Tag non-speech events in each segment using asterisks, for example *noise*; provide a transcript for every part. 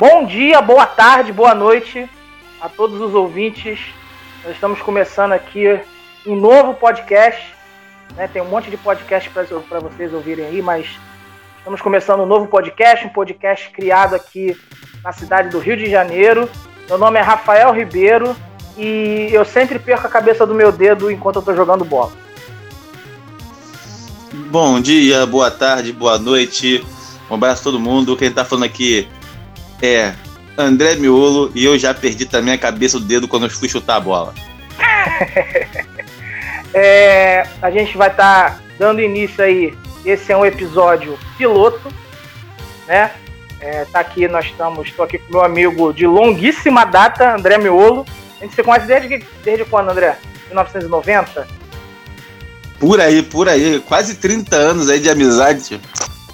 Bom dia, boa tarde, boa noite a todos os ouvintes. Nós estamos começando aqui um novo podcast. Né? Tem um monte de podcast para vocês ouvirem aí, mas estamos começando um novo podcast, um podcast criado aqui na cidade do Rio de Janeiro. Meu nome é Rafael Ribeiro e eu sempre perco a cabeça do meu dedo enquanto eu estou jogando bola. Bom dia, boa tarde, boa noite. Um abraço a todo mundo. Quem está falando aqui é André Miolo e eu já perdi também a cabeça do dedo quando eu fui chutar a bola. *laughs* é, a gente vai estar tá dando início aí. Esse é um episódio piloto, né? É, tá aqui, nós estamos. Estou aqui com meu amigo de longuíssima data, André Miolo. A gente se conhece desde, desde quando, André? 1990? Por aí, por aí. Quase 30 anos aí de amizade.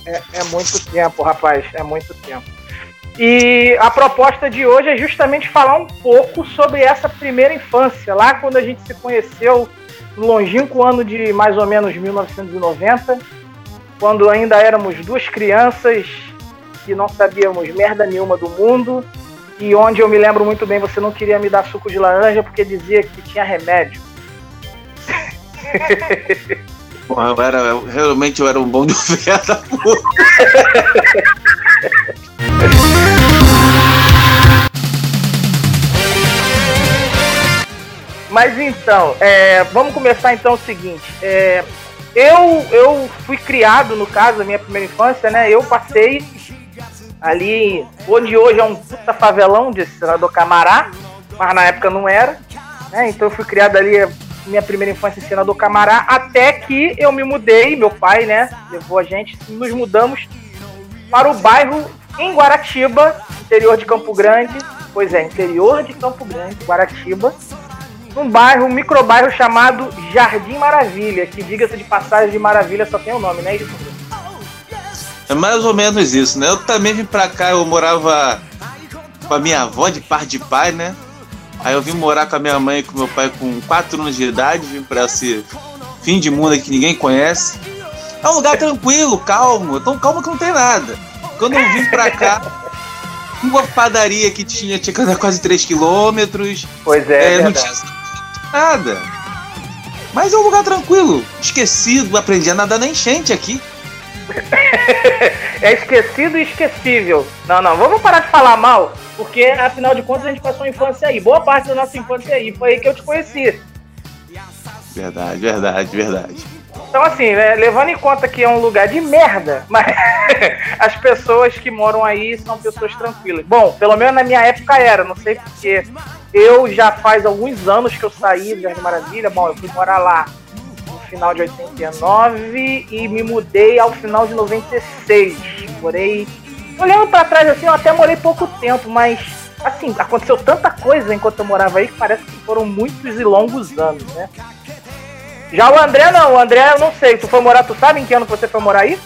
É, é muito tempo, rapaz. É muito tempo. E a proposta de hoje é justamente falar um pouco sobre essa primeira infância, lá quando a gente se conheceu no longínquo ano de mais ou menos 1990, quando ainda éramos duas crianças que não sabíamos merda nenhuma do mundo e onde eu me lembro muito bem você não queria me dar suco de laranja porque dizia que tinha remédio. *laughs* Porra, eu era, eu, realmente eu era um bom *laughs* de ovelha da *laughs* Mas então, é, vamos começar então o seguinte. É, eu, eu fui criado, no caso, da minha primeira infância, né? Eu passei ali, onde hoje é um puta favelão de Senador Camará, mas na época não era. Né? Então eu fui criado ali, minha primeira infância em Senador Camará, até que eu me mudei, meu pai, né, levou a gente, nos mudamos para o bairro em Guaratiba, interior de Campo Grande. Pois é, interior de Campo Grande, Guaratiba num bairro, um microbairro chamado Jardim Maravilha, que diga-se de passagem de Maravilha só tem o um nome, né? Isso. É mais ou menos isso, né? Eu também vim pra cá, eu morava com a minha avó de par de pai, né? Aí eu vim morar com a minha mãe e com meu pai com 4 anos de idade, vim pra esse fim de mundo que ninguém conhece. É um lugar *laughs* tranquilo, calmo, tão calmo que não tem nada. Quando eu vim pra cá, uma padaria que tinha, tinha que andar quase 3 quilômetros. Pois é, é não tinha nada. Mas é um lugar tranquilo, esquecido, aprendi a nadar na enchente aqui. *laughs* é esquecido e esquecível. Não, não, vamos parar de falar mal, porque afinal de contas a gente passou a infância aí. Boa parte da nossa infância aí. Foi aí que eu te conheci. Verdade, verdade, verdade. Então, assim, né, levando em conta que é um lugar de merda, *laughs* mas as pessoas que moram aí são pessoas tranquilas. Bom, pelo menos na minha época era, não sei porque eu já faz alguns anos que eu saí do Jardim Maravilha. Bom, eu fui morar lá no final de 89 e me mudei ao final de 96. Morei. Olhando para trás assim, eu até morei pouco tempo, mas assim, aconteceu tanta coisa enquanto eu morava aí que parece que foram muitos e longos anos, né? Já o André não, o André eu não sei. Tu foi morar, tu sabe em que ano você foi morar aí?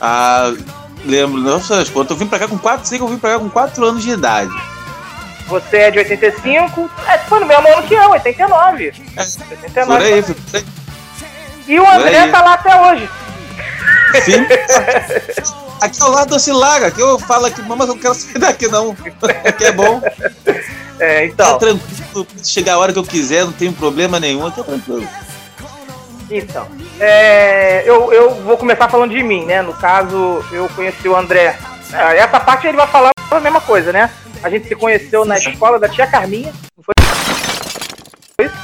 Ah, lembro, não sei as contas. Eu vim pra cá com 4, sei que eu vim pra cá com 4 anos de idade. Você é de 85, é, foi no mesmo ano que eu, 89. É, 89. Por aí, por aí. E o André tá lá até hoje. Sim. *laughs* Aqui ao lado se larga, que eu falo aqui, mas eu não quero sair daqui não. *laughs* Aqui é bom. É, então. É tranquilo, chegar a hora que eu quiser, não tem problema nenhum, aqui é tranquilo. Então, é, eu, eu vou começar falando de mim, né? No caso, eu conheci o André. É, essa parte ele vai falar a mesma coisa, né? A gente se conheceu na escola da tia Carminha. Não foi? Foi isso?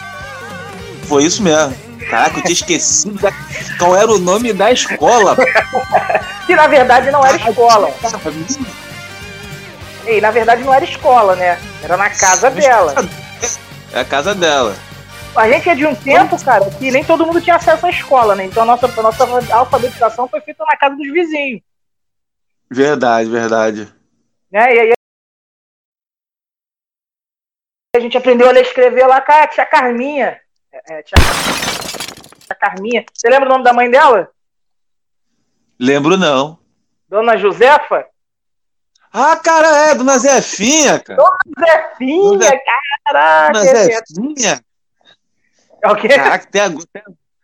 Foi isso mesmo. Caraca, eu tinha esquecido da... qual era o nome da escola. *laughs* que na verdade não era escola. Ei, na verdade não era escola, né? Era na casa dela. É a casa dela. A gente é de um tempo, cara, que nem todo mundo tinha acesso à escola, né? Então a nossa, a nossa alfabetização foi feita na casa dos vizinhos. Verdade, verdade. Né? E aí a gente aprendeu a ler e escrever lá com a tia Carminha. É, é, tia, tia Carminha. Você lembra o nome da mãe dela? Lembro não. Dona Josefa? Ah, cara, é, Dona Zefinha, cara. Dona Zefinha, Dona... caraca. Dona Zefinha. É o quê? Caraca, até,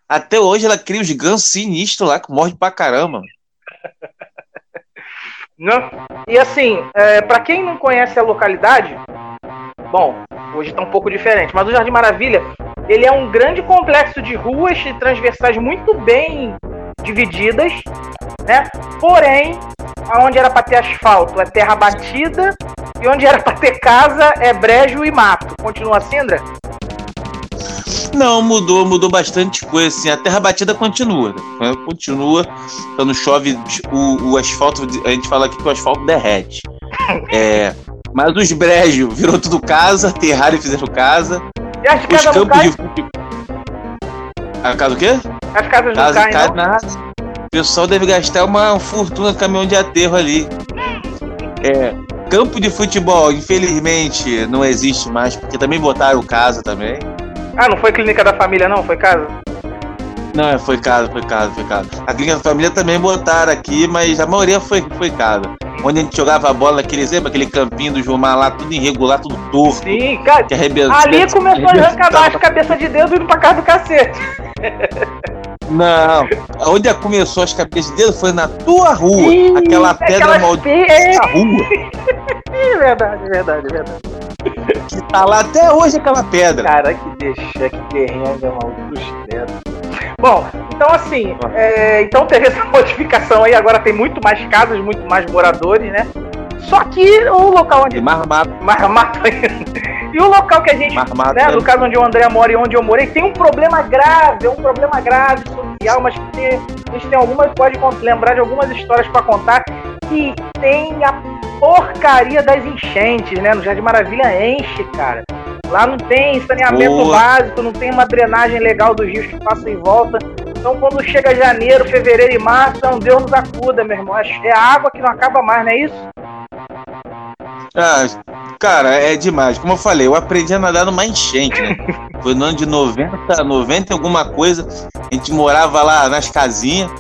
até, hoje ela cria os gansos sinistros lá que morre pra caramba. *laughs* Né? E assim, é, para quem não conhece a localidade, bom, hoje está um pouco diferente, mas o Jardim Maravilha, ele é um grande complexo de ruas e transversais muito bem divididas, né? Porém, aonde era para ter asfalto é terra batida e onde era para ter casa é brejo e mato. Continua assim, André? Não, mudou, mudou bastante coisa. Assim, a terra batida continua. Né? Continua. Quando chove, o, o, asfalto. A gente fala aqui que o asfalto derrete. É, mas os brejos virou tudo casa, terrário fizeram casa. E as os campos de futebol. A casa o quê? As casas casa, não caem, nada. O pessoal deve gastar uma fortuna no caminhão de aterro ali. É, campo de futebol, infelizmente, não existe mais, porque também botaram casa também. Ah, não foi clínica da família, não? Foi casa? Não, é, foi casa, foi casa, foi casa. A clínica da família também botaram aqui, mas a maioria foi, foi casa. Onde a gente jogava a bola naquele, lembra aquele campinho do Gilmar lá, tudo irregular, tudo torto. Sim, cara. Que ali começou a arrancar mais cabeça de dedo indo pra casa do cacete. *laughs* Não, onde começou as cabeças de dedo foi na tua rua. Sim, aquela pedra maldita é. rua. *laughs* Verdade, verdade, verdade. Que tá lá até hoje aquela pedra. Cara, que deixa, que derrenga, maldito Bom, então assim, é, então teve essa *laughs* modificação aí, agora tem muito mais casas, muito mais moradores, né? Só que o local onde. Mais mato. Mais mato ainda. E o local que a gente, Marmato, né, no caso onde o André mora e onde eu morei, tem um problema grave, é um problema grave social, mas que a gente tem algumas, pode lembrar de algumas histórias para contar, que tem a porcaria das enchentes, né? No Jardim Maravilha enche, cara. Lá não tem saneamento Boa. básico, não tem uma drenagem legal dos rios que passam em volta. Então, quando chega janeiro, fevereiro e março, é um Deus nos acuda, meu irmão. É água que não acaba mais, não é isso? Ah, cara, é demais. Como eu falei, eu aprendi a nadar numa enchente, né? *laughs* Foi no ano de 90, 90 e alguma coisa. A gente morava lá nas casinhas.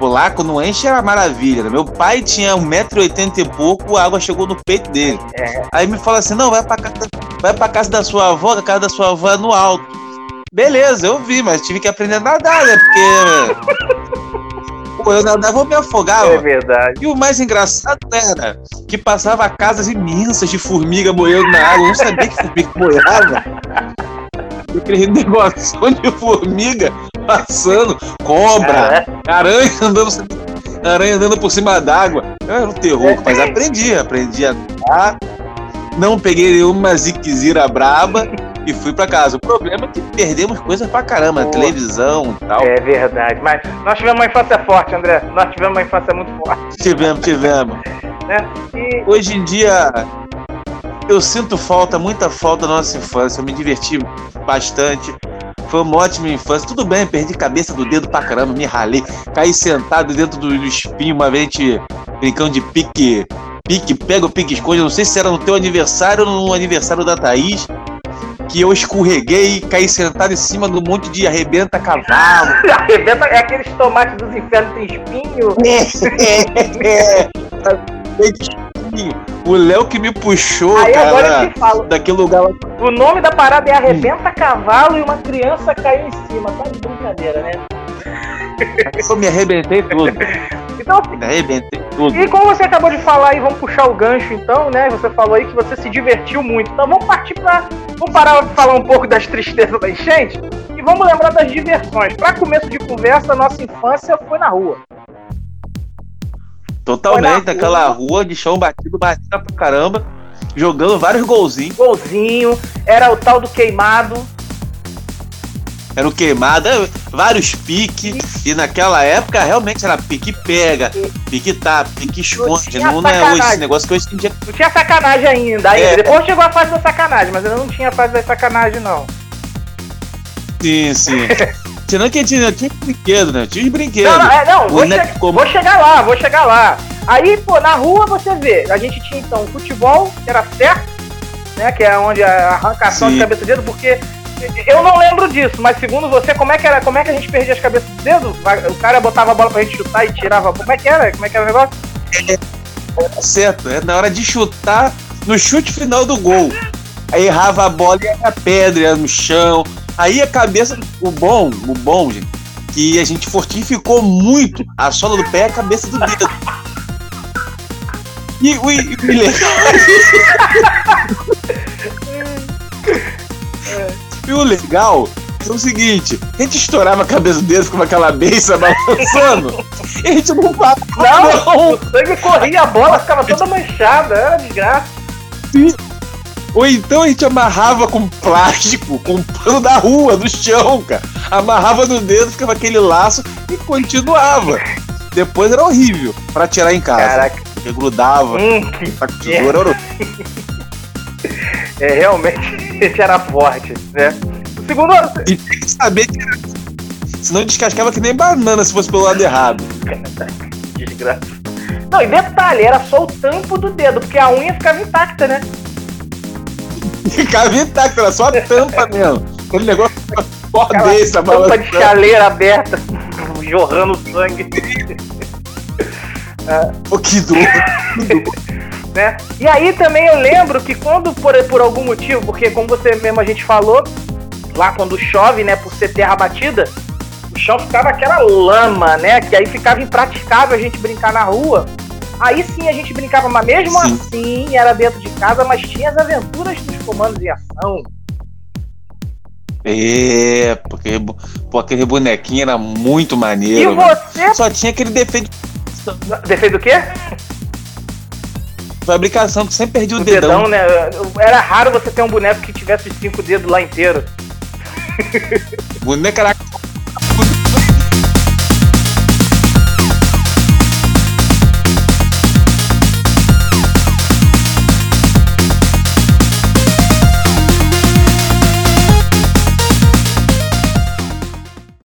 Lá quando enche era maravilha. Né? Meu pai tinha 1,80m e pouco, a água chegou no peito dele. É. Aí me fala assim: não, vai pra, casa, vai pra casa da sua avó, a casa da sua avó é no alto. Beleza, eu vi, mas tive que aprender a nadar, né? Porque. Pô, eu nadava, eu me afogava. É verdade. E o mais engraçado era que passava casas imensas de formiga boiando na água. Eu não sabia que formiga boiava. Aquele *laughs* negócio de formiga passando, cobra, é. aranha andando, aranha andando por cima d'água. Era um terror, mas aprendi, aprendi a nadar. Não peguei nenhuma ziquezira braba e fui para casa. O problema é que perdemos coisas pra caramba, Pô, televisão e tal. É verdade, mas nós tivemos uma infância forte, André. Nós tivemos uma infância muito forte. Tivemos, tivemos. né? e... Hoje em dia, eu sinto falta, muita falta da nossa infância. Eu me diverti bastante. Foi uma ótima infância. Tudo bem, perdi cabeça do dedo pra caramba, me ralei. Caí sentado dentro do, do espinho, uma vez gente brincando de pique, pique, pega o pique esconde. não sei se era no teu aniversário ou no aniversário da Thaís. Que eu escorreguei e caí sentado em cima do monte de arrebenta cavalo. *laughs* arrebenta é aqueles tomates dos infernos tem espinho. É, é, é. espinho. O Léo que me puxou, Aí, cara, agora eu te falo. daquele lugar lá. O nome da parada é Arrebenta Cavalo e uma criança caiu em cima. Tá de brincadeira, né? Eu me arrebentei tudo. Então, assim, me arrebentei tudo. E como você acabou de falar aí, vamos puxar o gancho então, né? Você falou aí que você se divertiu muito. Então vamos partir pra. Vamos parar de falar um pouco das tristezas da enchente e vamos lembrar das diversões. Para começo de conversa, nossa infância foi na rua. Totalmente, naquela rua. rua de chão batido, batida pra caramba, jogando vários golzinhos. Golzinho, era o tal do queimado. Era o queimado, é, vários piques. E naquela época realmente era pique pega, pique tapa, pique esconde. Não, não é hoje esse negócio que hoje em dia. Não tinha sacanagem ainda. ainda. É. Depois chegou a fase da sacanagem, mas ainda não tinha a fase da sacanagem, não. Sim, sim. *laughs* Senão que tinha, tinha brinquedo, né? Tinha os brinquedos. Não, não, é, não vou, che como... vou, chegar lá, vou chegar lá. Aí, pô, na rua você vê, a gente tinha então futebol, que era certo, né? Que é onde a arrancação Sim. de cabeça de dedo, porque eu não lembro disso, mas segundo você, como é que era? Como é que a gente perdia as cabeças de dedo? O cara botava a bola pra gente chutar e tirava. Como é que era? Como é que era o negócio? É, certo, é na hora de chutar no chute final do gol. Aí errava a bola e era pedra, ia no chão. Aí a cabeça, o bom, o bom, gente, que a gente fortificou muito a sola do pé e a cabeça do dedo. E o, e, o legal. *laughs* e o legal é o seguinte: a gente estourava a cabeça deles com aquela beça balançando. e a gente não parava. Não, não, o sangue corria, a bola ficava toda manchada, era desgraça. Sim. Ou então a gente amarrava com plástico, com pano da rua, do chão, cara. Amarrava no dedo, ficava aquele laço e continuava. Depois era horrível para tirar em casa. Caraca. Porque grudava. Hum, que a tesoura é. *laughs* é, realmente, esse era forte, né? O segundo. E tem que saber que era. Senão descascava que nem banana se fosse pelo lado errado. *laughs* Desgraça. Não, e detalhe, era só o tampo do dedo, porque a unha ficava intacta, né? Ficava intacta, era só a tampa mesmo. Aquele negócio foda desse, a Tampa de chaleira aberta, *laughs* jorrando sangue. *laughs* Pô, que dor. *laughs* né? E aí também eu lembro que quando, por, por algum motivo, porque como você mesmo a gente falou, lá quando chove, né, por ser terra batida, o chão ficava aquela lama, né? Que aí ficava impraticável a gente brincar na rua. Aí sim a gente brincava, mas mesmo sim. assim era dentro de casa, mas tinha as aventuras dos comandos em ação. É, porque pô, aquele bonequinho era muito maneiro. E você? Só tinha aquele defeito. Defeito do quê? Fabricação, que sempre perdia o, o dedão. dedão. né? Era raro você ter um boneco que tivesse os cinco dedos lá inteiro. Boneco era